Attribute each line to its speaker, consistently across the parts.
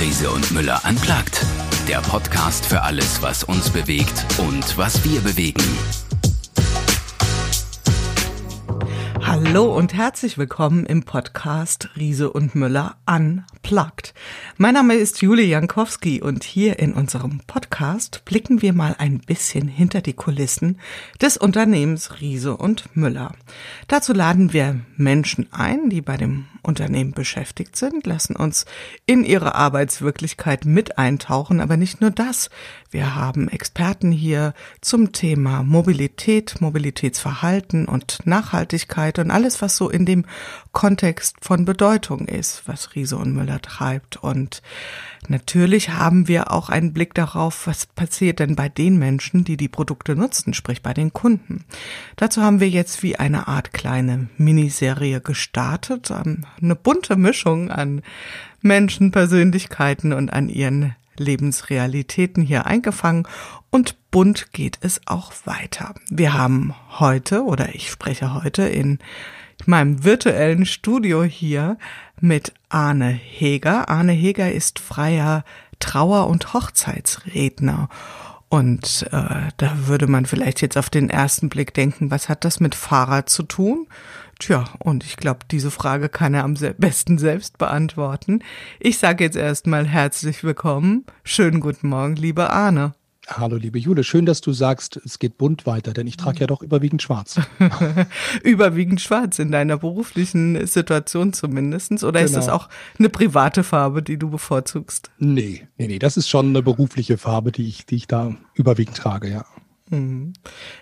Speaker 1: Riese und Müller anplagt. Der Podcast für alles, was uns bewegt und was wir bewegen.
Speaker 2: Hallo und herzlich willkommen im Podcast Riese und Müller Unplugged. Mein Name ist Julie Jankowski und hier in unserem Podcast blicken wir mal ein bisschen hinter die Kulissen des Unternehmens Riese und Müller. Dazu laden wir Menschen ein, die bei dem Unternehmen beschäftigt sind, lassen uns in ihre Arbeitswirklichkeit mit eintauchen, aber nicht nur das. Wir haben Experten hier zum Thema Mobilität, Mobilitätsverhalten und Nachhaltigkeit und alles, was so in dem Kontext von Bedeutung ist, was Riese und Müller treibt. Und natürlich haben wir auch einen Blick darauf, was passiert denn bei den Menschen, die die Produkte nutzen, sprich bei den Kunden. Dazu haben wir jetzt wie eine Art kleine Miniserie gestartet, eine bunte Mischung an Menschen, Persönlichkeiten und an ihren Lebensrealitäten hier eingefangen und bunt geht es auch weiter. Wir haben heute oder ich spreche heute in meinem virtuellen Studio hier mit Arne Heger. Arne Heger ist freier Trauer- und Hochzeitsredner. Und äh, da würde man vielleicht jetzt auf den ersten Blick denken, was hat das mit Fahrrad zu tun? Tja, und ich glaube, diese Frage kann er am besten selbst beantworten. Ich sage jetzt erstmal herzlich willkommen. Schönen guten Morgen, liebe Arne.
Speaker 3: Hallo, liebe Jule. Schön, dass du sagst, es geht bunt weiter, denn ich trage ja doch überwiegend schwarz.
Speaker 2: überwiegend schwarz in deiner beruflichen Situation zumindestens. Oder genau. ist das auch eine private Farbe, die du bevorzugst?
Speaker 3: Nee, nee, nee. Das ist schon eine berufliche Farbe, die ich, die ich da überwiegend trage, ja.
Speaker 2: Mhm.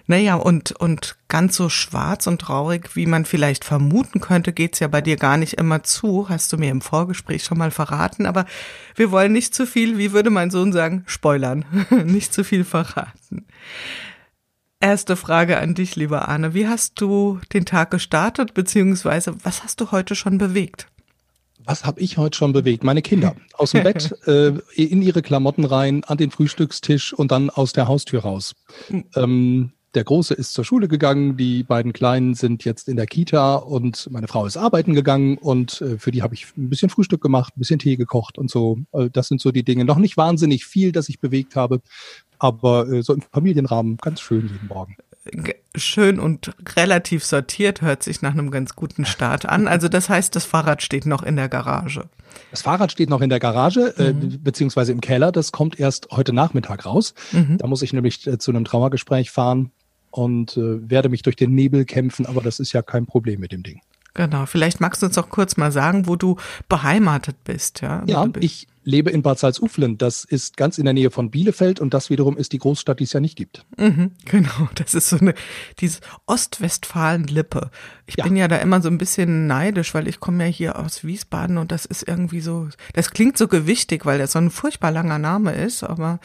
Speaker 2: Naja, und, und ganz so schwarz und traurig, wie man vielleicht vermuten könnte, geht's ja bei dir gar nicht immer zu, hast du mir im Vorgespräch schon mal verraten, aber wir wollen nicht zu viel, wie würde mein Sohn sagen, spoilern, nicht zu viel verraten. Erste Frage an dich, lieber Arne. Wie hast du den Tag gestartet, beziehungsweise was hast du heute schon bewegt?
Speaker 3: Was habe ich heute schon bewegt? Meine Kinder aus dem Bett, äh, in ihre Klamotten rein, an den Frühstückstisch und dann aus der Haustür raus. Hm. Ähm, der Große ist zur Schule gegangen, die beiden Kleinen sind jetzt in der Kita und meine Frau ist arbeiten gegangen und äh, für die habe ich ein bisschen Frühstück gemacht, ein bisschen Tee gekocht und so. Äh, das sind so die Dinge. Noch nicht wahnsinnig viel, das ich bewegt habe, aber äh, so im Familienrahmen ganz schön jeden Morgen
Speaker 2: schön und relativ sortiert, hört sich nach einem ganz guten Start an. Also das heißt, das Fahrrad steht noch in der Garage.
Speaker 3: Das Fahrrad steht noch in der Garage, äh, mhm. äh, beziehungsweise im Keller. Das kommt erst heute Nachmittag raus. Mhm. Da muss ich nämlich äh, zu einem Trauergespräch fahren und äh, werde mich durch den Nebel kämpfen, aber das ist ja kein Problem mit dem Ding.
Speaker 2: Genau, vielleicht magst du uns auch kurz mal sagen, wo du beheimatet bist. Ja,
Speaker 3: ja ich lebe in Bad Salzuflen. Das ist ganz in der Nähe von Bielefeld und das wiederum ist die Großstadt, die es ja nicht gibt.
Speaker 2: Mhm, genau, das ist so eine, diese Ostwestfalen-Lippe. Ich ja. bin ja da immer so ein bisschen neidisch, weil ich komme ja hier aus Wiesbaden und das ist irgendwie so, das klingt so gewichtig, weil das so ein furchtbar langer Name ist, aber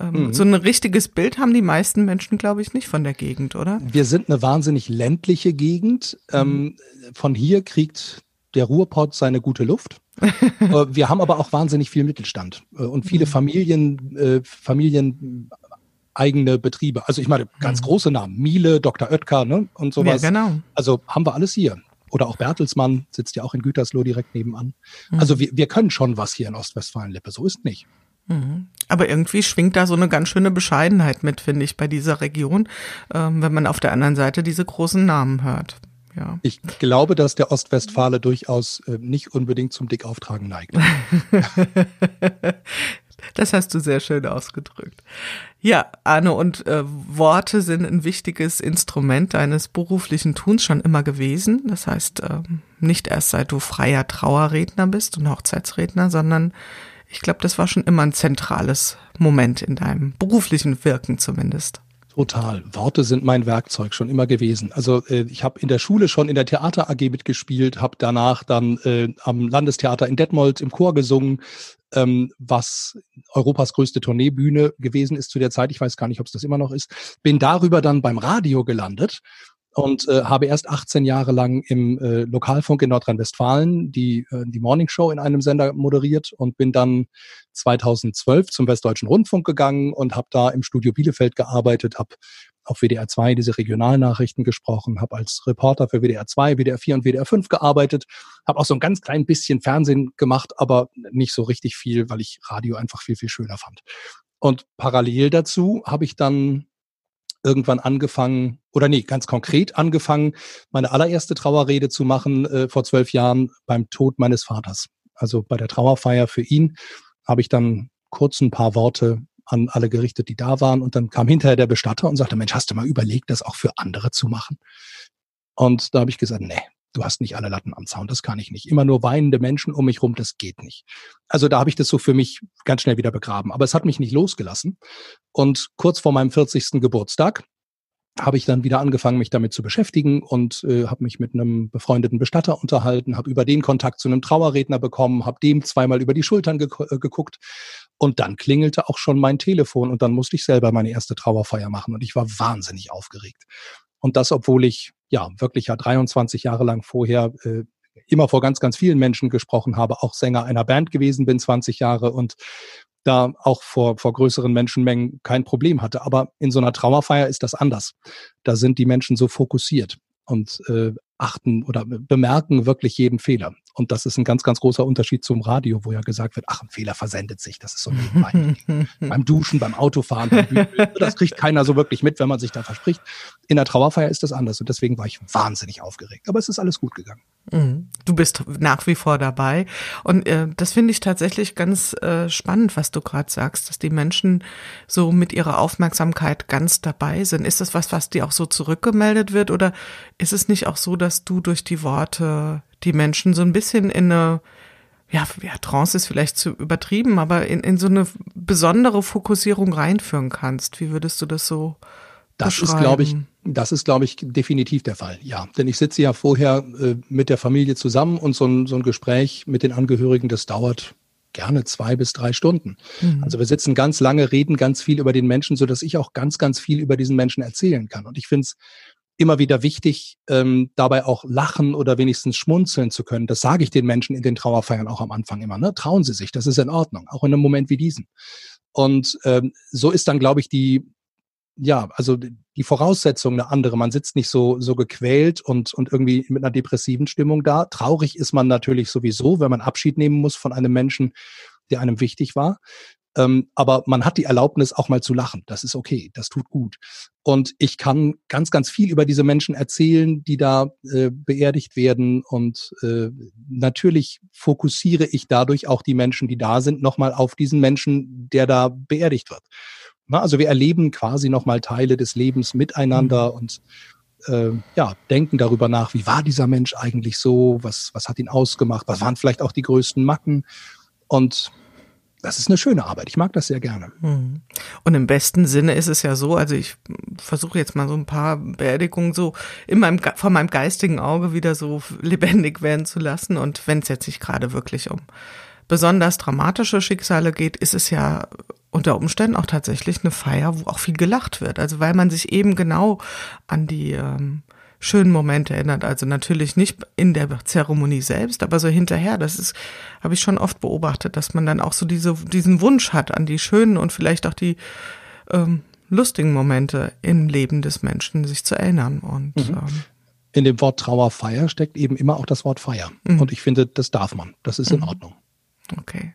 Speaker 2: ähm, mhm. so ein richtiges Bild haben die meisten Menschen, glaube ich, nicht von der Gegend, oder?
Speaker 3: Wir sind eine wahnsinnig ländliche Gegend. Mhm. Ähm, von hier kriegt der Ruhrpott seine gute Luft. Äh, wir haben aber auch wahnsinnig viel Mittelstand äh, und viele mhm. Familien, äh, Familien eigene Betriebe. Also ich meine, ganz mhm. große Namen. Miele, Dr. Oetker ne, und sowas.
Speaker 2: Ja, genau.
Speaker 3: Also haben wir alles hier. Oder auch Bertelsmann sitzt ja auch in Gütersloh direkt nebenan. Mhm. Also wir, wir können schon was hier in Ostwestfalen-Lippe. So ist nicht.
Speaker 2: Mhm. Aber irgendwie schwingt da so eine ganz schöne Bescheidenheit mit, finde ich, bei dieser Region, ähm, wenn man auf der anderen Seite diese großen Namen hört. Ja.
Speaker 3: Ich glaube, dass der Ostwestfale durchaus äh, nicht unbedingt zum Dickauftragen neigt.
Speaker 2: das hast du sehr schön ausgedrückt. Ja, Arne, und äh, Worte sind ein wichtiges Instrument deines beruflichen Tuns schon immer gewesen. Das heißt, äh, nicht erst seit du freier Trauerredner bist und Hochzeitsredner, sondern ich glaube, das war schon immer ein zentrales Moment in deinem beruflichen Wirken zumindest.
Speaker 3: Total. Worte sind mein Werkzeug schon immer gewesen. Also äh, ich habe in der Schule schon in der Theater AG mitgespielt, habe danach dann äh, am Landestheater in Detmold im Chor gesungen, ähm, was Europas größte Tourneebühne gewesen ist zu der Zeit. Ich weiß gar nicht, ob es das immer noch ist. Bin darüber dann beim Radio gelandet und äh, habe erst 18 Jahre lang im äh, Lokalfunk in Nordrhein-Westfalen die, äh, die Morning Show in einem Sender moderiert und bin dann 2012 zum Westdeutschen Rundfunk gegangen und habe da im Studio Bielefeld gearbeitet, habe auf WDR 2 diese Regionalnachrichten gesprochen, habe als Reporter für WDR 2, WDR 4 und WDR 5 gearbeitet, habe auch so ein ganz klein bisschen Fernsehen gemacht, aber nicht so richtig viel, weil ich Radio einfach viel, viel schöner fand. Und parallel dazu habe ich dann irgendwann angefangen, oder nee, ganz konkret angefangen, meine allererste Trauerrede zu machen äh, vor zwölf Jahren beim Tod meines Vaters. Also bei der Trauerfeier für ihn habe ich dann kurz ein paar Worte an alle gerichtet, die da waren. Und dann kam hinterher der Bestatter und sagte, Mensch, hast du mal überlegt, das auch für andere zu machen? Und da habe ich gesagt, nee, du hast nicht alle Latten am Zaun, das kann ich nicht. Immer nur weinende Menschen um mich rum, das geht nicht. Also da habe ich das so für mich ganz schnell wieder begraben. Aber es hat mich nicht losgelassen. Und kurz vor meinem 40. Geburtstag habe ich dann wieder angefangen, mich damit zu beschäftigen und äh, habe mich mit einem befreundeten Bestatter unterhalten, habe über den Kontakt zu einem Trauerredner bekommen, habe dem zweimal über die Schultern ge äh, geguckt und dann klingelte auch schon mein Telefon und dann musste ich selber meine erste Trauerfeier machen und ich war wahnsinnig aufgeregt. Und das, obwohl ich ja wirklich ja 23 Jahre lang vorher äh, immer vor ganz, ganz vielen Menschen gesprochen habe, auch Sänger einer Band gewesen bin, 20 Jahre und da auch vor, vor größeren Menschenmengen kein Problem hatte. Aber in so einer Trauerfeier ist das anders. Da sind die Menschen so fokussiert und äh, achten oder bemerken wirklich jeden Fehler. Und das ist ein ganz, ganz großer Unterschied zum Radio, wo ja gesagt wird, ach, ein Fehler versendet sich. Das ist so nebenbei. beim Duschen, beim Autofahren, beim Bügeln, das kriegt keiner so wirklich mit, wenn man sich da verspricht. In der Trauerfeier ist das anders und deswegen war ich wahnsinnig aufgeregt. Aber es ist alles gut gegangen.
Speaker 2: Mhm. Du bist nach wie vor dabei. Und äh, das finde ich tatsächlich ganz äh, spannend, was du gerade sagst, dass die Menschen so mit ihrer Aufmerksamkeit ganz dabei sind. Ist das was, was dir auch so zurückgemeldet wird? Oder ist es nicht auch so, dass du durch die Worte die Menschen so ein bisschen in eine ja, ja, Trance ist vielleicht zu übertrieben, aber in, in so eine besondere Fokussierung reinführen kannst. Wie würdest du das so
Speaker 3: das ist, glaube ich, das ist, glaube ich, definitiv der Fall. Ja, denn ich sitze ja vorher äh, mit der Familie zusammen und so ein, so ein Gespräch mit den Angehörigen, das dauert gerne zwei bis drei Stunden. Mhm. Also wir sitzen ganz lange, reden ganz viel über den Menschen, so dass ich auch ganz, ganz viel über diesen Menschen erzählen kann. Und ich finde es immer wieder wichtig, ähm, dabei auch lachen oder wenigstens schmunzeln zu können. Das sage ich den Menschen in den Trauerfeiern auch am Anfang immer. Ne? Trauen Sie sich, das ist in Ordnung, auch in einem Moment wie diesen. Und ähm, so ist dann, glaube ich, die, ja, also die Voraussetzung eine andere. Man sitzt nicht so, so gequält und, und irgendwie mit einer depressiven Stimmung da. Traurig ist man natürlich sowieso, wenn man Abschied nehmen muss von einem Menschen, der einem wichtig war. Ähm, aber man hat die Erlaubnis, auch mal zu lachen. Das ist okay, das tut gut. Und ich kann ganz, ganz viel über diese Menschen erzählen, die da äh, beerdigt werden. Und äh, natürlich fokussiere ich dadurch auch die Menschen, die da sind, nochmal auf diesen Menschen, der da beerdigt wird. Na, also wir erleben quasi nochmal Teile des Lebens miteinander mhm. und äh, ja, denken darüber nach, wie war dieser Mensch eigentlich so, was, was hat ihn ausgemacht, was waren vielleicht auch die größten Macken. Und das ist eine schöne Arbeit. Ich mag das sehr gerne.
Speaker 2: Mhm. Und im besten Sinne ist es ja so, also ich versuche jetzt mal so ein paar Beerdigungen so in meinem, von meinem geistigen Auge wieder so lebendig werden zu lassen. Und wenn es jetzt nicht gerade wirklich um besonders dramatische Schicksale geht, ist es ja unter Umständen auch tatsächlich eine Feier, wo auch viel gelacht wird. Also weil man sich eben genau an die ähm, schönen Momente erinnert. Also natürlich nicht in der Zeremonie selbst, aber so hinterher. Das ist, habe ich schon oft beobachtet, dass man dann auch so diese, diesen Wunsch hat an die schönen und vielleicht auch die ähm, lustigen Momente im Leben des Menschen sich zu erinnern. Und mhm. ähm,
Speaker 3: in dem Wort Trauerfeier steckt eben immer auch das Wort Feier. Mhm. Und ich finde, das darf man. Das ist in mhm. Ordnung.
Speaker 2: Okay.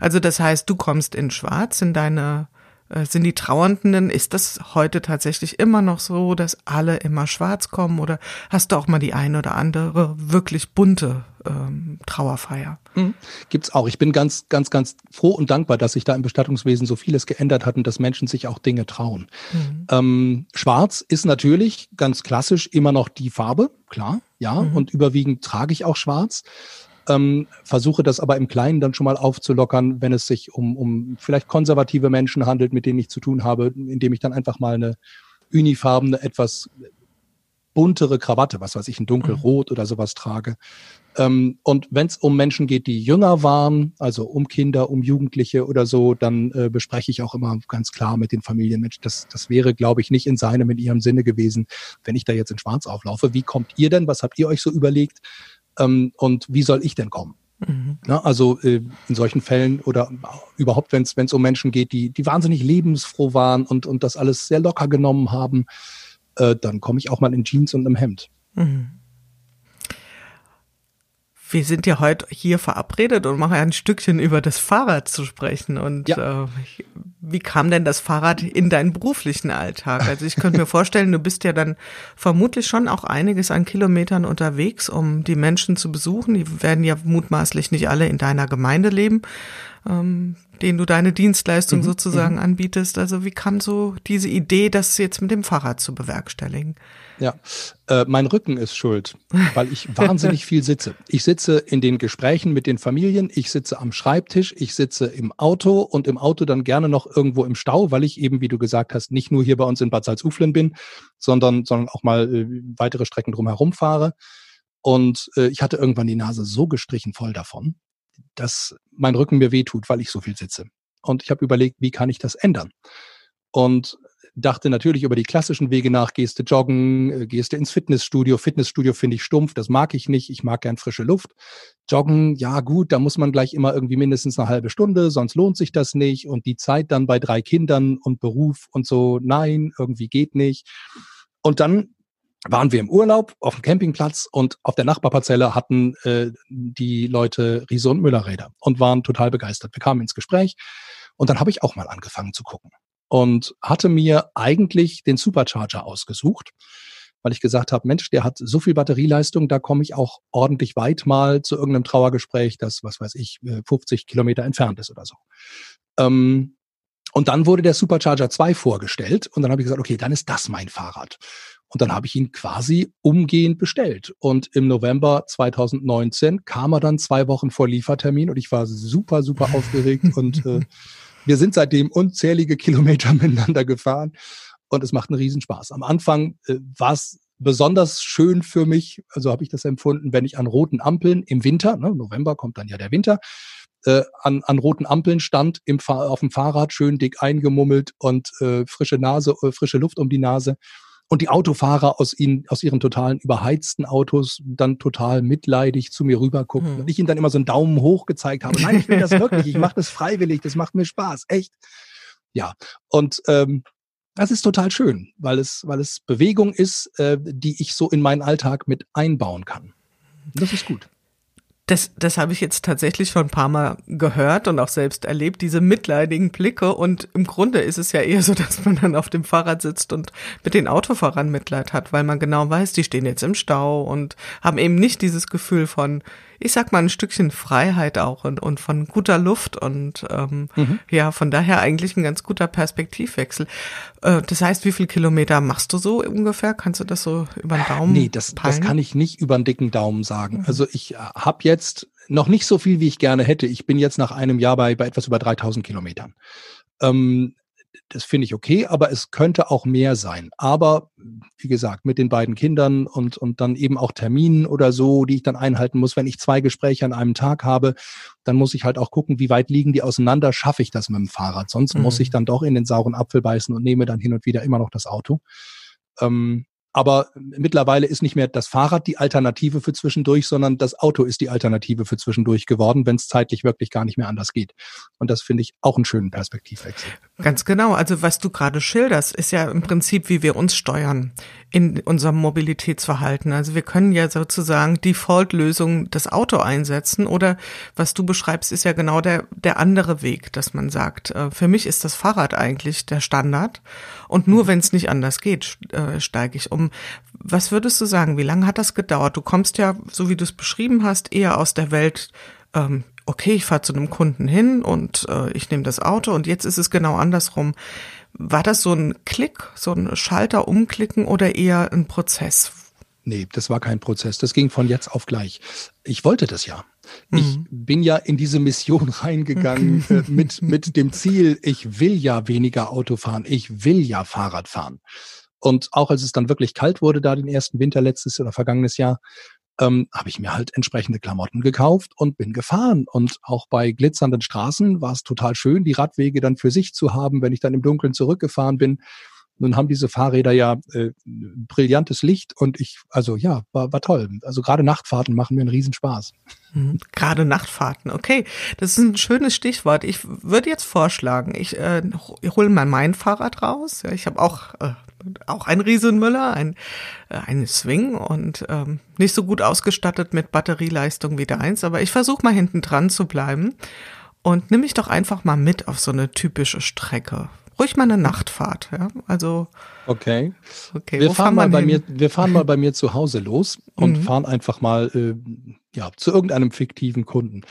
Speaker 2: Also das heißt, du kommst in Schwarz in deine äh, sind die Trauernden, ist das heute tatsächlich immer noch so, dass alle immer schwarz kommen oder hast du auch mal die eine oder andere wirklich bunte ähm, Trauerfeier?
Speaker 3: Mhm. Gibt's auch. Ich bin ganz, ganz, ganz froh und dankbar, dass sich da im Bestattungswesen so vieles geändert hat und dass Menschen sich auch Dinge trauen. Mhm. Ähm, Schwarz ist natürlich ganz klassisch immer noch die Farbe, klar, ja, mhm. und überwiegend trage ich auch Schwarz ähm, versuche das aber im Kleinen dann schon mal aufzulockern, wenn es sich um, um vielleicht konservative Menschen handelt, mit denen ich zu tun habe, indem ich dann einfach mal eine unifarbene, etwas buntere Krawatte, was weiß ich, ein dunkelrot mhm. oder sowas trage. Ähm, und wenn es um Menschen geht, die jünger waren, also um Kinder, um Jugendliche oder so, dann äh, bespreche ich auch immer ganz klar mit den Familien, Mensch, das, das wäre, glaube ich, nicht in seinem, in ihrem Sinne gewesen, wenn ich da jetzt in Schwarz auflaufe. Wie kommt ihr denn? Was habt ihr euch so überlegt? Ähm, und wie soll ich denn kommen? Mhm. Na, also äh, in solchen Fällen oder überhaupt, wenn es um Menschen geht, die, die wahnsinnig lebensfroh waren und, und das alles sehr locker genommen haben, äh, dann komme ich auch mal in Jeans und einem Hemd. Mhm
Speaker 2: wir sind ja heute hier verabredet und machen ein Stückchen über das Fahrrad zu sprechen. Und ja. äh, wie kam denn das Fahrrad in deinen beruflichen Alltag? Also ich könnte mir vorstellen, du bist ja dann vermutlich schon auch einiges an Kilometern unterwegs, um die Menschen zu besuchen. Die werden ja mutmaßlich nicht alle in deiner Gemeinde leben. Ähm, den du deine Dienstleistung mhm, sozusagen mhm. anbietest. Also wie kam so diese Idee, das jetzt mit dem Fahrrad zu bewerkstelligen?
Speaker 3: Ja, äh, mein Rücken ist schuld, weil ich wahnsinnig viel sitze. Ich sitze in den Gesprächen mit den Familien, ich sitze am Schreibtisch, ich sitze im Auto und im Auto dann gerne noch irgendwo im Stau, weil ich eben, wie du gesagt hast, nicht nur hier bei uns in Bad Salzuflen bin, sondern, sondern auch mal äh, weitere Strecken drumherum fahre. Und äh, ich hatte irgendwann die Nase so gestrichen voll davon, dass mein Rücken mir wehtut, weil ich so viel sitze. Und ich habe überlegt, wie kann ich das ändern? Und dachte natürlich über die klassischen Wege nach, gehst du joggen, äh, gehst du ins Fitnessstudio. Fitnessstudio finde ich stumpf, das mag ich nicht. Ich mag gern frische Luft. Joggen, ja gut, da muss man gleich immer irgendwie mindestens eine halbe Stunde, sonst lohnt sich das nicht. Und die Zeit dann bei drei Kindern und Beruf und so, nein, irgendwie geht nicht. Und dann waren wir im Urlaub auf dem Campingplatz und auf der Nachbarparzelle hatten äh, die Leute Riese und Müllerräder und waren total begeistert. Wir kamen ins Gespräch und dann habe ich auch mal angefangen zu gucken und hatte mir eigentlich den Supercharger ausgesucht, weil ich gesagt habe, Mensch, der hat so viel Batterieleistung, da komme ich auch ordentlich weit mal zu irgendeinem Trauergespräch, das, was weiß ich, 50 äh, Kilometer entfernt ist oder so. Ähm, und dann wurde der Supercharger 2 vorgestellt und dann habe ich gesagt, okay, dann ist das mein Fahrrad. Und dann habe ich ihn quasi umgehend bestellt. Und im November 2019 kam er dann zwei Wochen vor Liefertermin und ich war super, super aufgeregt und äh, wir sind seitdem unzählige Kilometer miteinander gefahren und es macht einen Riesenspaß. Am Anfang äh, war es besonders schön für mich, also habe ich das empfunden, wenn ich an roten Ampeln im Winter, ne, November kommt dann ja der Winter, äh, an, an roten Ampeln stand, im auf dem Fahrrad schön dick eingemummelt und äh, frische Nase, äh, frische Luft um die Nase und die Autofahrer aus ihnen, aus ihren totalen überheizten Autos dann total mitleidig zu mir rüber gucken hm. und ich ihnen dann immer so einen Daumen hoch gezeigt habe. Nein, ich will das wirklich, ich mache das freiwillig, das macht mir Spaß, echt. Ja, und ähm, das ist total schön, weil es, weil es Bewegung ist, äh, die ich so in meinen Alltag mit einbauen kann. Das ist gut.
Speaker 2: Das, das habe ich jetzt tatsächlich schon ein paar Mal gehört und auch selbst erlebt, diese mitleidigen Blicke. Und im Grunde ist es ja eher so, dass man dann auf dem Fahrrad sitzt und mit den Autofahrern Mitleid hat, weil man genau weiß, die stehen jetzt im Stau und haben eben nicht dieses Gefühl von, ich sag mal, ein Stückchen Freiheit auch und, und von guter Luft und ähm, mhm. ja, von daher eigentlich ein ganz guter Perspektivwechsel. Äh, das heißt, wie viel Kilometer machst du so ungefähr? Kannst du das so über den Daumen?
Speaker 3: Nee, das, das kann ich nicht über einen dicken Daumen sagen. Mhm. Also ich äh, habe jetzt noch nicht so viel, wie ich gerne hätte. Ich bin jetzt nach einem Jahr bei, bei etwas über 3000 Kilometern. Ähm, das finde ich okay, aber es könnte auch mehr sein. Aber wie gesagt, mit den beiden Kindern und, und dann eben auch Terminen oder so, die ich dann einhalten muss. Wenn ich zwei Gespräche an einem Tag habe, dann muss ich halt auch gucken, wie weit liegen die auseinander, schaffe ich das mit dem Fahrrad. Sonst mhm. muss ich dann doch in den sauren Apfel beißen und nehme dann hin und wieder immer noch das Auto. Ähm, aber mittlerweile ist nicht mehr das Fahrrad die Alternative für zwischendurch, sondern das Auto ist die Alternative für zwischendurch geworden, wenn es zeitlich wirklich gar nicht mehr anders geht. Und das finde ich auch einen schönen Perspektivwechsel.
Speaker 2: Ganz genau. Also was du gerade schilderst, ist ja im Prinzip, wie wir uns steuern in unserem Mobilitätsverhalten. Also wir können ja sozusagen Default-Lösung das Auto einsetzen oder was du beschreibst, ist ja genau der, der andere Weg, dass man sagt, äh, für mich ist das Fahrrad eigentlich der Standard und nur wenn es nicht anders geht, äh, steige ich um. Was würdest du sagen, wie lange hat das gedauert? Du kommst ja, so wie du es beschrieben hast, eher aus der Welt, ähm, okay, ich fahre zu einem Kunden hin und äh, ich nehme das Auto und jetzt ist es genau andersrum. War das so ein Klick, so ein Schalter umklicken oder eher ein Prozess?
Speaker 3: Nee, das war kein Prozess. Das ging von jetzt auf gleich. Ich wollte das ja. Mhm. Ich bin ja in diese Mission reingegangen äh, mit, mit dem Ziel, ich will ja weniger Auto fahren, ich will ja Fahrrad fahren. Und auch als es dann wirklich kalt wurde, da den ersten Winter letztes oder vergangenes Jahr, ähm, habe ich mir halt entsprechende Klamotten gekauft und bin gefahren. Und auch bei glitzernden Straßen war es total schön, die Radwege dann für sich zu haben, wenn ich dann im Dunkeln zurückgefahren bin. Nun haben diese Fahrräder ja äh, brillantes Licht und ich, also ja, war, war toll. Also gerade Nachtfahrten machen mir einen Riesenspaß.
Speaker 2: Mhm. Gerade Nachtfahrten, okay. Das ist ein schönes Stichwort. Ich würde jetzt vorschlagen, ich, äh, ich hole mal mein Fahrrad raus. Ja, ich habe auch äh, auch ein Riesenmüller, ein, äh, ein Swing und ähm, nicht so gut ausgestattet mit Batterieleistung wie der eins, aber ich versuche mal hinten dran zu bleiben und nimm mich doch einfach mal mit auf so eine typische Strecke. Ruhig mal eine Nachtfahrt, ja. Also
Speaker 3: okay. Okay. Wir fahren mal bei hin? mir, wir fahren mal bei mir zu Hause los und mhm. fahren einfach mal äh, ja zu irgendeinem fiktiven Kunden.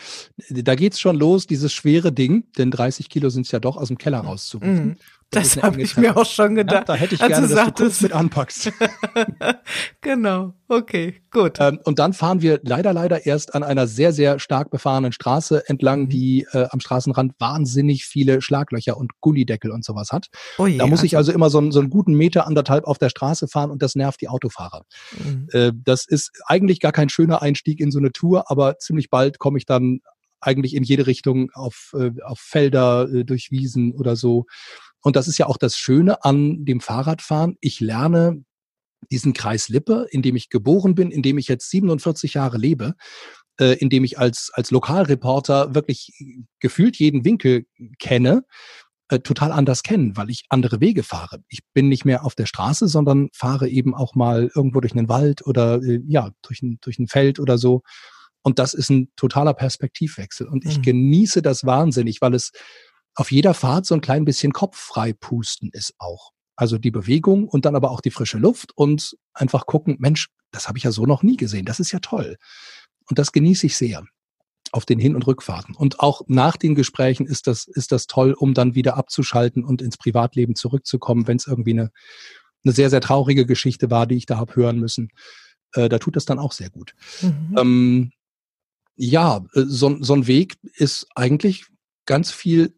Speaker 3: Da geht's schon los, dieses schwere Ding, denn 30 Kilo sind es ja doch aus dem Keller rauszurufen. Mhm.
Speaker 2: Das, das habe ich mir auch schon gedacht. Ja,
Speaker 3: da hätte ich gerne, dass du kurz mit anpackst.
Speaker 2: genau, okay, gut.
Speaker 3: Ähm, und dann fahren wir leider, leider erst an einer sehr, sehr stark befahrenen Straße entlang, mhm. die äh, am Straßenrand wahnsinnig viele Schlaglöcher und Gullideckel und sowas hat. Oh je, da muss also ich also immer so, so einen guten Meter, anderthalb auf der Straße fahren und das nervt die Autofahrer. Mhm. Äh, das ist eigentlich gar kein schöner Einstieg in so eine Tour, aber ziemlich bald komme ich dann eigentlich in jede Richtung auf, äh, auf Felder, äh, durch Wiesen oder so. Und das ist ja auch das Schöne an dem Fahrradfahren. Ich lerne diesen Kreis Lippe, in dem ich geboren bin, in dem ich jetzt 47 Jahre lebe, äh, in dem ich als, als Lokalreporter wirklich gefühlt jeden Winkel kenne, äh, total anders kennen, weil ich andere Wege fahre. Ich bin nicht mehr auf der Straße, sondern fahre eben auch mal irgendwo durch einen Wald oder äh, ja, durch ein, durch ein Feld oder so. Und das ist ein totaler Perspektivwechsel. Und ich mhm. genieße das wahnsinnig, weil es auf jeder Fahrt so ein klein bisschen Kopf frei pusten ist auch. Also die Bewegung und dann aber auch die frische Luft und einfach gucken, Mensch, das habe ich ja so noch nie gesehen. Das ist ja toll. Und das genieße ich sehr auf den Hin- und Rückfahrten. Und auch nach den Gesprächen ist das, ist das toll, um dann wieder abzuschalten und ins Privatleben zurückzukommen, wenn es irgendwie eine, eine sehr, sehr traurige Geschichte war, die ich da habe hören müssen. Äh, da tut das dann auch sehr gut. Mhm. Ähm, ja, äh, so, so ein Weg ist eigentlich ganz viel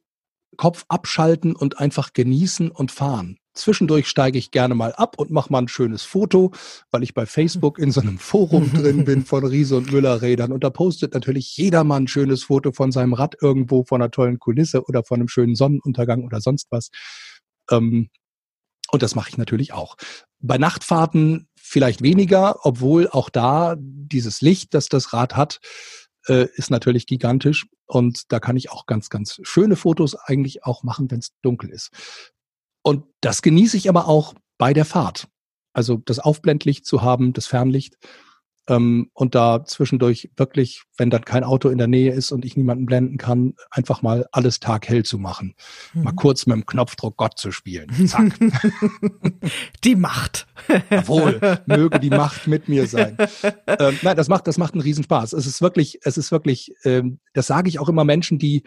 Speaker 3: Kopf abschalten und einfach genießen und fahren. Zwischendurch steige ich gerne mal ab und mache mal ein schönes Foto, weil ich bei Facebook in so einem Forum drin bin von Riese und Müller Rädern. Und da postet natürlich jeder mal ein schönes Foto von seinem Rad irgendwo, von einer tollen Kulisse oder von einem schönen Sonnenuntergang oder sonst was. Ähm, und das mache ich natürlich auch. Bei Nachtfahrten vielleicht weniger, obwohl auch da dieses Licht, das das Rad hat, äh, ist natürlich gigantisch. Und da kann ich auch ganz, ganz schöne Fotos eigentlich auch machen, wenn es dunkel ist. Und das genieße ich aber auch bei der Fahrt. Also das Aufblendlicht zu haben, das Fernlicht, ähm, und da zwischendurch wirklich, wenn dann kein Auto in der Nähe ist und ich niemanden blenden kann, einfach mal alles taghell zu machen. Mhm. Mal kurz mit dem Knopfdruck Gott zu spielen. Zack.
Speaker 2: Die Macht.
Speaker 3: Jawohl, möge die Macht mit mir sein. Ähm, nein, das macht, das macht einen Riesenspaß. Es ist wirklich, es ist wirklich, ähm, das sage ich auch immer Menschen, die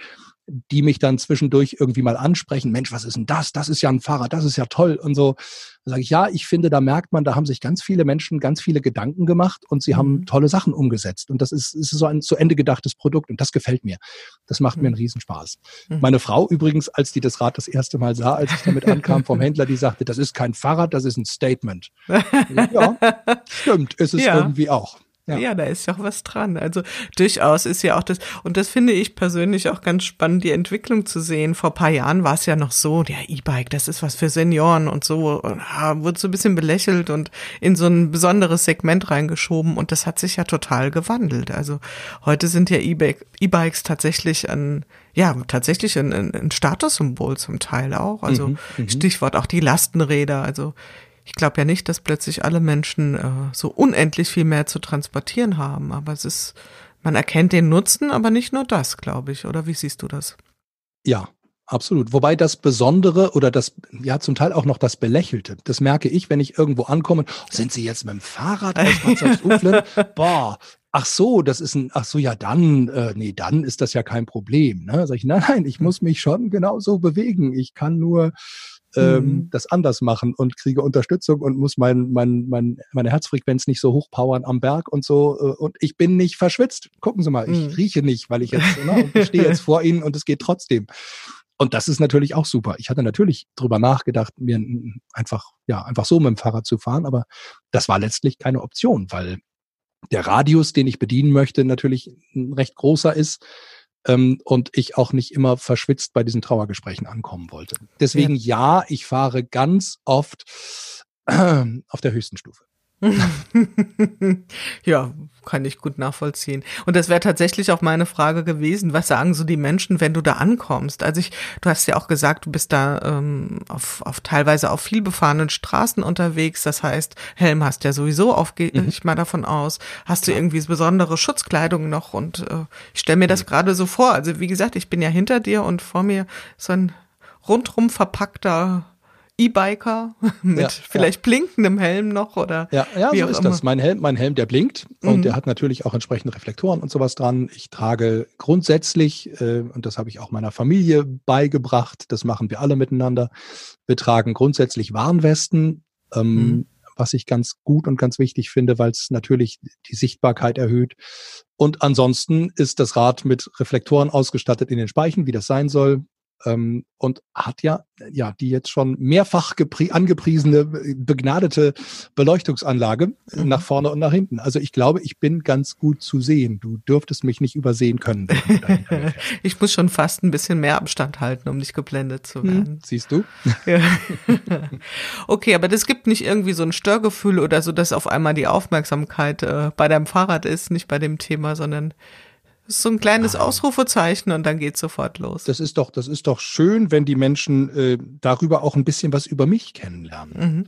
Speaker 3: die mich dann zwischendurch irgendwie mal ansprechen, Mensch, was ist denn das? Das ist ja ein Fahrrad, das ist ja toll und so. Da sage ich, ja, ich finde, da merkt man, da haben sich ganz viele Menschen ganz viele Gedanken gemacht und sie mhm. haben tolle Sachen umgesetzt. Und das ist, ist so ein zu Ende gedachtes Produkt und das gefällt mir. Das macht mhm. mir einen Riesenspaß. Mhm. Meine Frau übrigens, als die das Rad das erste Mal sah, als ich damit ankam vom Händler, die sagte, das ist kein Fahrrad, das ist ein Statement. ja, stimmt, ist es ja. irgendwie auch.
Speaker 2: Ja. ja, da ist ja auch was dran. Also durchaus ist ja auch das, und das finde ich persönlich auch ganz spannend, die Entwicklung zu sehen. Vor paar Jahren war es ja noch so, der E-Bike, das ist was für Senioren und so, und, ja, wurde so ein bisschen belächelt und in so ein besonderes Segment reingeschoben und das hat sich ja total gewandelt. Also heute sind ja E-Bikes tatsächlich ein, ja, tatsächlich ein, ein Statussymbol zum Teil auch. Also mhm, mhm, Stichwort auch die Lastenräder. Also ich glaube ja nicht, dass plötzlich alle Menschen äh, so unendlich viel mehr zu transportieren haben, aber es ist, man erkennt den Nutzen, aber nicht nur das, glaube ich. Oder wie siehst du das?
Speaker 3: Ja, absolut. Wobei das Besondere oder das, ja, zum Teil auch noch das Belächelte, das merke ich, wenn ich irgendwo ankomme. Sind Sie jetzt mit dem Fahrrad aus Boah, ach so, das ist ein, ach so, ja, dann, äh, nee, dann ist das ja kein Problem. Ne? Sag ich, nein, nein, ich hm. muss mich schon genauso bewegen. Ich kann nur ähm, mhm. das anders machen und kriege Unterstützung und muss mein, mein, mein, meine Herzfrequenz nicht so hochpowern am Berg und so. Äh, und ich bin nicht verschwitzt. Gucken Sie mal, ich mhm. rieche nicht, weil ich jetzt, ne, und ich stehe jetzt vor Ihnen und es geht trotzdem. Und das ist natürlich auch super. Ich hatte natürlich drüber nachgedacht, mir einfach, ja, einfach so mit dem Fahrrad zu fahren, aber das war letztlich keine Option, weil der Radius, den ich bedienen möchte, natürlich ein recht großer ist ähm, und ich auch nicht immer verschwitzt bei diesen Trauergesprächen ankommen wollte. Deswegen ja, ja ich fahre ganz oft äh, auf der höchsten Stufe.
Speaker 2: ja, kann ich gut nachvollziehen. Und das wäre tatsächlich auch meine Frage gewesen. Was sagen so die Menschen, wenn du da ankommst? Also ich, du hast ja auch gesagt, du bist da ähm, auf, auf teilweise auf viel befahrenen Straßen unterwegs. Das heißt, Helm hast ja sowieso auf, gehe mhm. ich mal davon aus. Hast du irgendwie besondere Schutzkleidung noch? Und äh, ich stelle mir das mhm. gerade so vor. Also wie gesagt, ich bin ja hinter dir und vor mir so ein rundrum verpackter E-Biker mit ja, vielleicht ja. blinkendem Helm noch oder
Speaker 3: ja, ja wie so ist immer. das. Mein Helm, mein Helm, der blinkt und mhm. der hat natürlich auch entsprechende Reflektoren und sowas dran. Ich trage grundsätzlich äh, und das habe ich auch meiner Familie beigebracht. Das machen wir alle miteinander. Wir tragen grundsätzlich Warnwesten. Ähm, mhm. Was ich ganz gut und ganz wichtig finde, weil es natürlich die Sichtbarkeit erhöht. Und ansonsten ist das Rad mit Reflektoren ausgestattet in den Speichen, wie das sein soll ähm, und hat ja, ja, die jetzt schon mehrfach angepriesene, begnadete Beleuchtungsanlage mhm. nach vorne und nach hinten. Also ich glaube, ich bin ganz gut zu sehen. Du dürftest mich nicht übersehen können.
Speaker 2: ich muss schon fast ein bisschen mehr Abstand halten, um nicht geblendet zu hm, werden. Hm,
Speaker 3: siehst du?
Speaker 2: okay, aber das gibt nicht irgendwie so ein Störgefühl oder so, dass auf einmal die Aufmerksamkeit äh, bei deinem Fahrrad ist, nicht bei dem Thema, sondern so ein kleines ah. Ausrufezeichen und dann geht's sofort los.
Speaker 3: Das ist doch, das ist doch schön, wenn die Menschen äh, darüber auch ein bisschen was über mich kennenlernen. Mhm.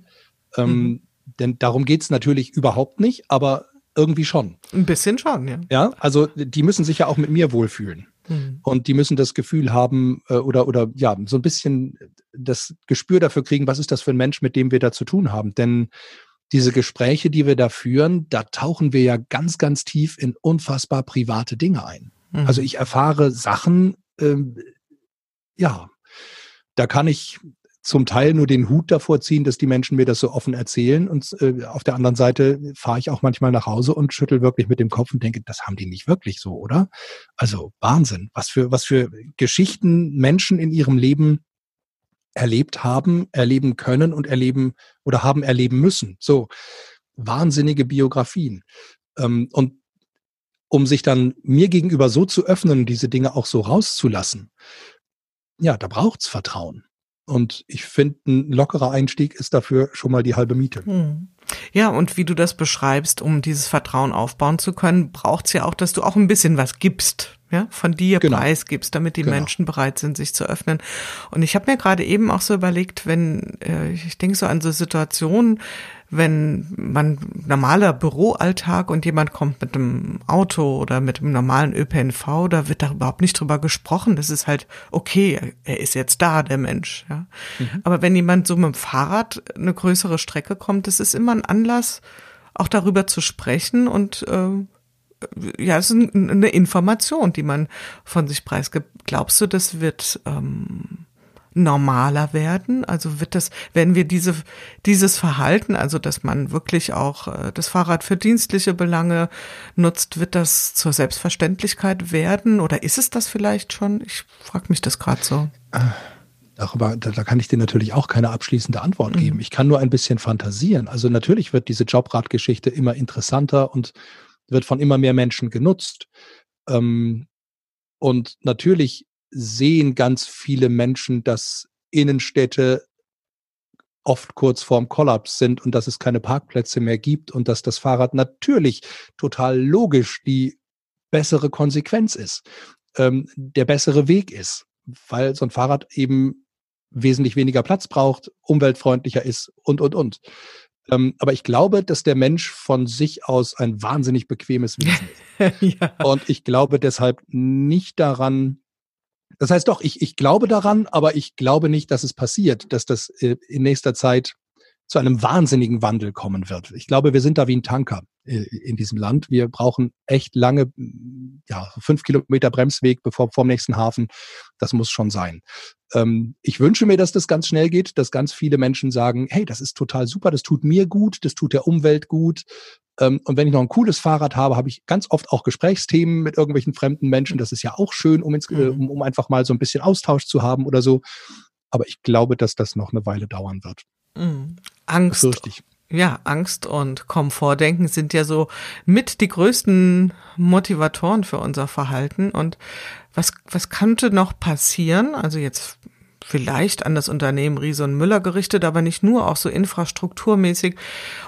Speaker 3: Ähm, mhm. Denn darum geht's natürlich überhaupt nicht, aber irgendwie schon.
Speaker 2: Ein bisschen schon, ja.
Speaker 3: Ja, also die müssen sich ja auch mit mir wohlfühlen. Mhm. Und die müssen das Gefühl haben äh, oder, oder ja, so ein bisschen das Gespür dafür kriegen, was ist das für ein Mensch, mit dem wir da zu tun haben. Denn diese Gespräche, die wir da führen, da tauchen wir ja ganz, ganz tief in unfassbar private Dinge ein. Mhm. Also ich erfahre Sachen, ähm, ja, da kann ich zum Teil nur den Hut davor ziehen, dass die Menschen mir das so offen erzählen. Und äh, auf der anderen Seite fahre ich auch manchmal nach Hause und schüttel wirklich mit dem Kopf und denke, das haben die nicht wirklich so, oder? Also Wahnsinn, was für, was für Geschichten Menschen in ihrem Leben erlebt haben, erleben können und erleben oder haben erleben müssen. So wahnsinnige Biografien. Ähm, und um sich dann mir gegenüber so zu öffnen, diese Dinge auch so rauszulassen, ja, da braucht's Vertrauen. Und ich finde, ein lockerer Einstieg ist dafür schon mal die halbe Miete. Hm.
Speaker 2: Ja, und wie du das beschreibst, um dieses Vertrauen aufbauen zu können, braucht's ja auch, dass du auch ein bisschen was gibst ja, von dir genau. preisgibst, damit die genau. Menschen bereit sind, sich zu öffnen. Und ich habe mir gerade eben auch so überlegt, wenn, äh, ich denke so an so Situationen, wenn man normaler Büroalltag und jemand kommt mit einem Auto oder mit einem normalen ÖPNV, da wird da überhaupt nicht drüber gesprochen. Das ist halt okay, er ist jetzt da, der Mensch. Ja. Mhm. Aber wenn jemand so mit dem Fahrrad eine größere Strecke kommt, das ist immer ein Anlass, auch darüber zu sprechen und äh, ja, es ist eine Information, die man von sich preisgibt. Glaubst du, das wird ähm, normaler werden? Also wird das, wenn wir diese, dieses Verhalten, also dass man wirklich auch äh, das Fahrrad für dienstliche Belange nutzt, wird das zur Selbstverständlichkeit werden? Oder ist es das vielleicht schon? Ich frage mich das gerade so.
Speaker 3: Darüber, da, da, kann ich dir natürlich auch keine abschließende Antwort geben. Mhm. Ich kann nur ein bisschen fantasieren. Also natürlich wird diese Jobradgeschichte immer interessanter und wird von immer mehr Menschen genutzt. Ähm, und natürlich sehen ganz viele Menschen, dass Innenstädte oft kurz vorm Kollaps sind und dass es keine Parkplätze mehr gibt und dass das Fahrrad natürlich total logisch die bessere Konsequenz ist, ähm, der bessere Weg ist, weil so ein Fahrrad eben wesentlich weniger Platz braucht, umweltfreundlicher ist und, und, und. Ähm, aber ich glaube, dass der Mensch von sich aus ein wahnsinnig bequemes Wesen ist. ja. Und ich glaube deshalb nicht daran, das heißt doch, ich, ich glaube daran, aber ich glaube nicht, dass es passiert, dass das äh, in nächster Zeit zu einem wahnsinnigen Wandel kommen wird. Ich glaube, wir sind da wie ein Tanker in diesem Land. Wir brauchen echt lange, ja, fünf Kilometer Bremsweg bevor vom nächsten Hafen. Das muss schon sein. Ähm, ich wünsche mir, dass das ganz schnell geht, dass ganz viele Menschen sagen, hey, das ist total super, das tut mir gut, das tut der Umwelt gut. Ähm, und wenn ich noch ein cooles Fahrrad habe, habe ich ganz oft auch Gesprächsthemen mit irgendwelchen fremden Menschen. Das ist ja auch schön, um, ins, äh, mhm. um, um einfach mal so ein bisschen Austausch zu haben oder so. Aber ich glaube, dass das noch eine Weile dauern wird.
Speaker 2: Mhm. Angst. Ja, Angst und Komfortdenken sind ja so mit die größten Motivatoren für unser Verhalten. Und was, was könnte noch passieren? Also jetzt vielleicht an das Unternehmen Riese und Müller gerichtet, aber nicht nur, auch so infrastrukturmäßig,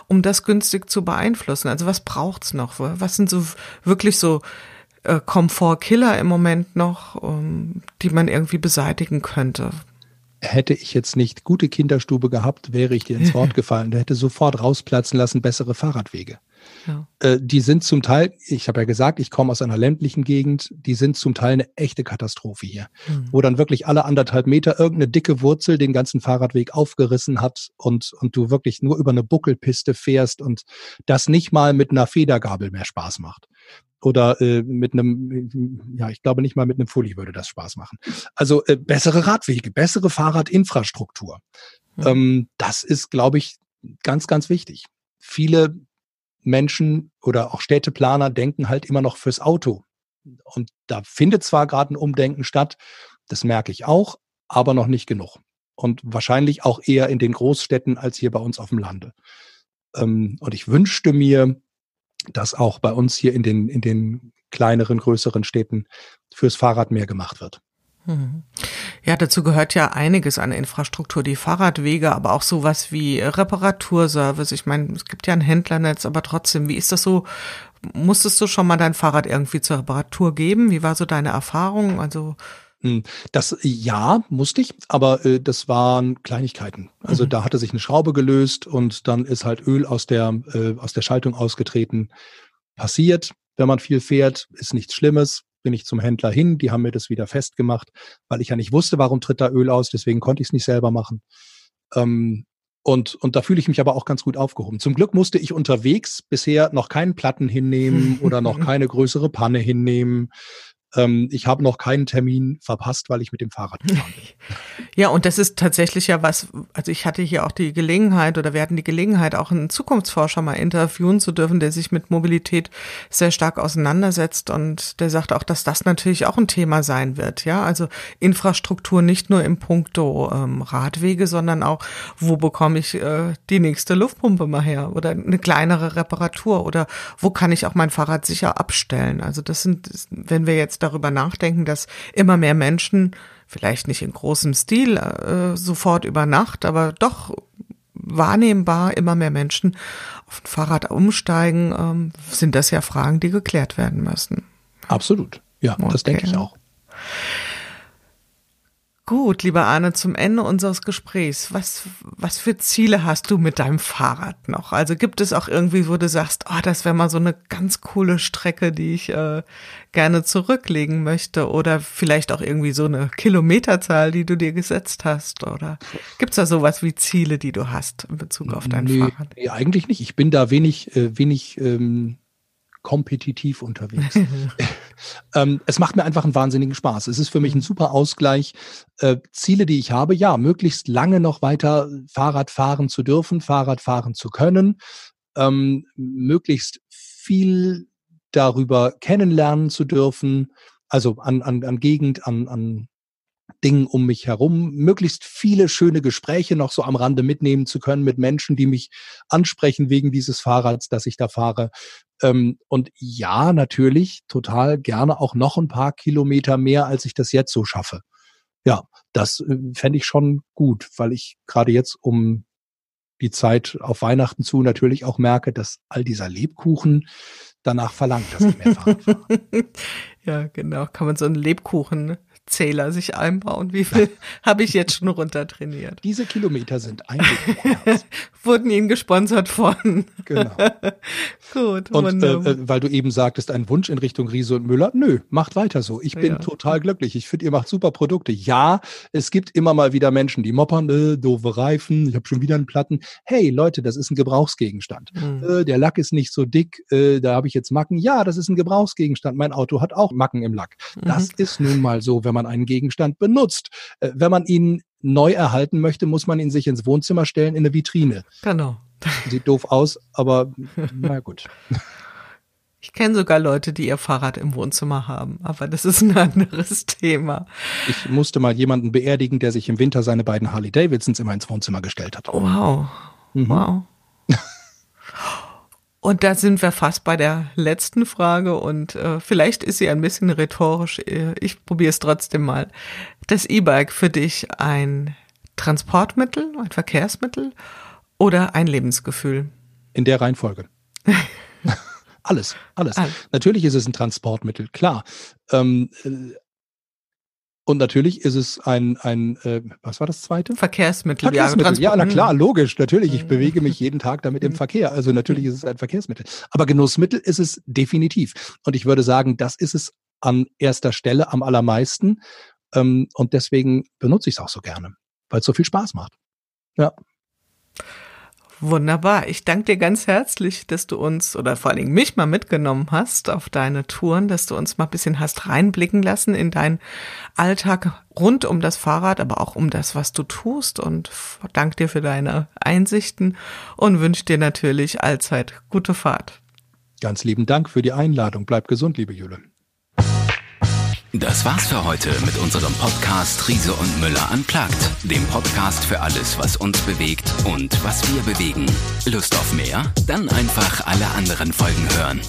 Speaker 2: um das günstig zu beeinflussen. Also was braucht's noch? Was sind so wirklich so äh, Komfortkiller im Moment noch, um, ähm, die man irgendwie beseitigen könnte?
Speaker 3: Hätte ich jetzt nicht gute Kinderstube gehabt, wäre ich dir ins Wort gefallen. Der hätte sofort rausplatzen lassen, bessere Fahrradwege. Ja. Äh, die sind zum Teil, ich habe ja gesagt, ich komme aus einer ländlichen Gegend, die sind zum Teil eine echte Katastrophe hier, mhm. wo dann wirklich alle anderthalb Meter irgendeine dicke Wurzel den ganzen Fahrradweg aufgerissen hat und, und du wirklich nur über eine Buckelpiste fährst und das nicht mal mit einer Federgabel mehr Spaß macht oder äh, mit einem, ja, ich glaube nicht mal mit einem Fully würde das Spaß machen. Also äh, bessere Radwege, bessere Fahrradinfrastruktur. Mhm. Ähm, das ist, glaube ich, ganz, ganz wichtig. Viele Menschen oder auch Städteplaner denken halt immer noch fürs Auto. Und da findet zwar gerade ein Umdenken statt, das merke ich auch, aber noch nicht genug. Und wahrscheinlich auch eher in den Großstädten als hier bei uns auf dem Lande. Ähm, und ich wünschte mir, dass auch bei uns hier in den, in den kleineren, größeren Städten fürs Fahrrad mehr gemacht wird.
Speaker 2: Mhm. Ja, dazu gehört ja einiges an Infrastruktur, die Fahrradwege, aber auch sowas wie Reparaturservice. Ich meine, es gibt ja ein Händlernetz, aber trotzdem, wie ist das so? Musstest du schon mal dein Fahrrad irgendwie zur Reparatur geben? Wie war so deine Erfahrung? Also
Speaker 3: hm, das ja, musste ich, aber äh, das waren Kleinigkeiten. Also mhm. da hatte sich eine Schraube gelöst und dann ist halt Öl aus der, äh, aus der Schaltung ausgetreten. Passiert, wenn man viel fährt, ist nichts Schlimmes. Bin ich zum Händler hin, die haben mir das wieder festgemacht, weil ich ja nicht wusste, warum tritt da Öl aus, deswegen konnte ich es nicht selber machen. Ähm, und, und da fühle ich mich aber auch ganz gut aufgehoben. Zum Glück musste ich unterwegs bisher noch keinen Platten hinnehmen oder noch keine größere Panne hinnehmen. Ähm, ich habe noch keinen Termin verpasst, weil ich mit dem Fahrrad gefahren bin.
Speaker 2: Ja, und das ist tatsächlich ja was, also ich hatte hier auch die Gelegenheit oder wir hatten die Gelegenheit, auch einen Zukunftsforscher mal interviewen zu dürfen, der sich mit Mobilität sehr stark auseinandersetzt und der sagt auch, dass das natürlich auch ein Thema sein wird. Ja, also Infrastruktur nicht nur im Punkto ähm, Radwege, sondern auch, wo bekomme ich äh, die nächste Luftpumpe mal her oder eine kleinere Reparatur oder wo kann ich auch mein Fahrrad sicher abstellen. Also das sind, wenn wir jetzt darüber nachdenken, dass immer mehr Menschen, vielleicht nicht in großem Stil äh, sofort über Nacht, aber doch wahrnehmbar immer mehr Menschen auf ein Fahrrad umsteigen, ähm, sind das ja Fragen, die geklärt werden müssen.
Speaker 3: Absolut. Ja, okay. das denke ich auch.
Speaker 2: Gut, lieber Arne, zum Ende unseres Gesprächs, was, was für Ziele hast du mit deinem Fahrrad noch? Also gibt es auch irgendwie, wo du sagst, oh, das wäre mal so eine ganz coole Strecke, die ich äh, gerne zurücklegen möchte oder vielleicht auch irgendwie so eine Kilometerzahl, die du dir gesetzt hast oder gibt's da sowas wie Ziele, die du hast in Bezug auf dein
Speaker 3: nee,
Speaker 2: Fahrrad?
Speaker 3: Nee, eigentlich nicht. Ich bin da wenig, äh, wenig ähm, kompetitiv unterwegs. ähm, es macht mir einfach einen wahnsinnigen Spaß. Es ist für mich ein super Ausgleich. Äh, Ziele, die ich habe, ja, möglichst lange noch weiter Fahrrad fahren zu dürfen, Fahrrad fahren zu können, ähm, möglichst viel darüber kennenlernen zu dürfen, also an, an, an Gegend, an, an Dingen um mich herum, möglichst viele schöne Gespräche noch so am Rande mitnehmen zu können mit Menschen, die mich ansprechen wegen dieses Fahrrads, das ich da fahre. Ähm, und ja, natürlich total gerne auch noch ein paar Kilometer mehr, als ich das jetzt so schaffe. Ja, das äh, fände ich schon gut, weil ich gerade jetzt um die Zeit auf Weihnachten zu natürlich auch merke, dass all dieser Lebkuchen danach verlangt, dass ich mehr Fahrrad fahre.
Speaker 2: ja, genau. Kann man so einen Lebkuchen Zähler sich einbauen. Wie viel habe ich jetzt schon runtertrainiert?
Speaker 3: Diese Kilometer sind
Speaker 2: eingebucht. Wurden Ihnen gesponsert von. Genau.
Speaker 3: Gut, und äh, äh, weil du eben sagtest, ein Wunsch in Richtung Riese und Müller, nö, macht weiter so. Ich bin ja. total glücklich. Ich finde, ihr macht super Produkte. Ja, es gibt immer mal wieder Menschen, die moppern, äh, doofe Reifen, ich habe schon wieder einen Platten. Hey Leute, das ist ein Gebrauchsgegenstand. Mhm. Äh, der Lack ist nicht so dick, äh, da habe ich jetzt Macken. Ja, das ist ein Gebrauchsgegenstand. Mein Auto hat auch Macken im Lack. Das mhm. ist nun mal so, wenn man einen Gegenstand benutzt. Äh, wenn man ihn neu erhalten möchte, muss man ihn sich ins Wohnzimmer stellen, in eine Vitrine.
Speaker 2: Genau.
Speaker 3: Sieht doof aus, aber na gut.
Speaker 2: Ich kenne sogar Leute, die ihr Fahrrad im Wohnzimmer haben, aber das ist ein anderes Thema.
Speaker 3: Ich musste mal jemanden beerdigen, der sich im Winter seine beiden Harley Davidsons immer ins Wohnzimmer gestellt hat.
Speaker 2: Wow. Mhm. Wow. Und da sind wir fast bei der letzten Frage und äh, vielleicht ist sie ein bisschen rhetorisch. Äh, ich probiere es trotzdem mal. Das E-Bike für dich ein Transportmittel, ein Verkehrsmittel oder ein Lebensgefühl?
Speaker 3: In der Reihenfolge. alles, alles, alles. Natürlich ist es ein Transportmittel, klar. Ähm, äh, und natürlich ist es ein, ein äh, was war das zweite?
Speaker 2: Verkehrsmittel.
Speaker 3: Verkehrsmittel. Ja, ja, na klar, logisch. Natürlich, ich bewege mich jeden Tag damit im mhm. Verkehr. Also natürlich ist es ein Verkehrsmittel. Aber Genussmittel ist es definitiv. Und ich würde sagen, das ist es an erster Stelle am allermeisten. Ähm, und deswegen benutze ich es auch so gerne, weil es so viel Spaß macht. Ja.
Speaker 2: Wunderbar. Ich danke dir ganz herzlich, dass du uns oder vor allen Dingen mich mal mitgenommen hast auf deine Touren, dass du uns mal ein bisschen hast reinblicken lassen in deinen Alltag rund um das Fahrrad, aber auch um das, was du tust und danke dir für deine Einsichten und wünsche dir natürlich allzeit gute Fahrt.
Speaker 3: Ganz lieben Dank für die Einladung. Bleib gesund, liebe Jule.
Speaker 1: Das war's für heute mit unserem Podcast Riese und Müller unplugged, dem Podcast für alles, was uns bewegt und was wir bewegen. Lust auf mehr? Dann einfach alle anderen Folgen hören.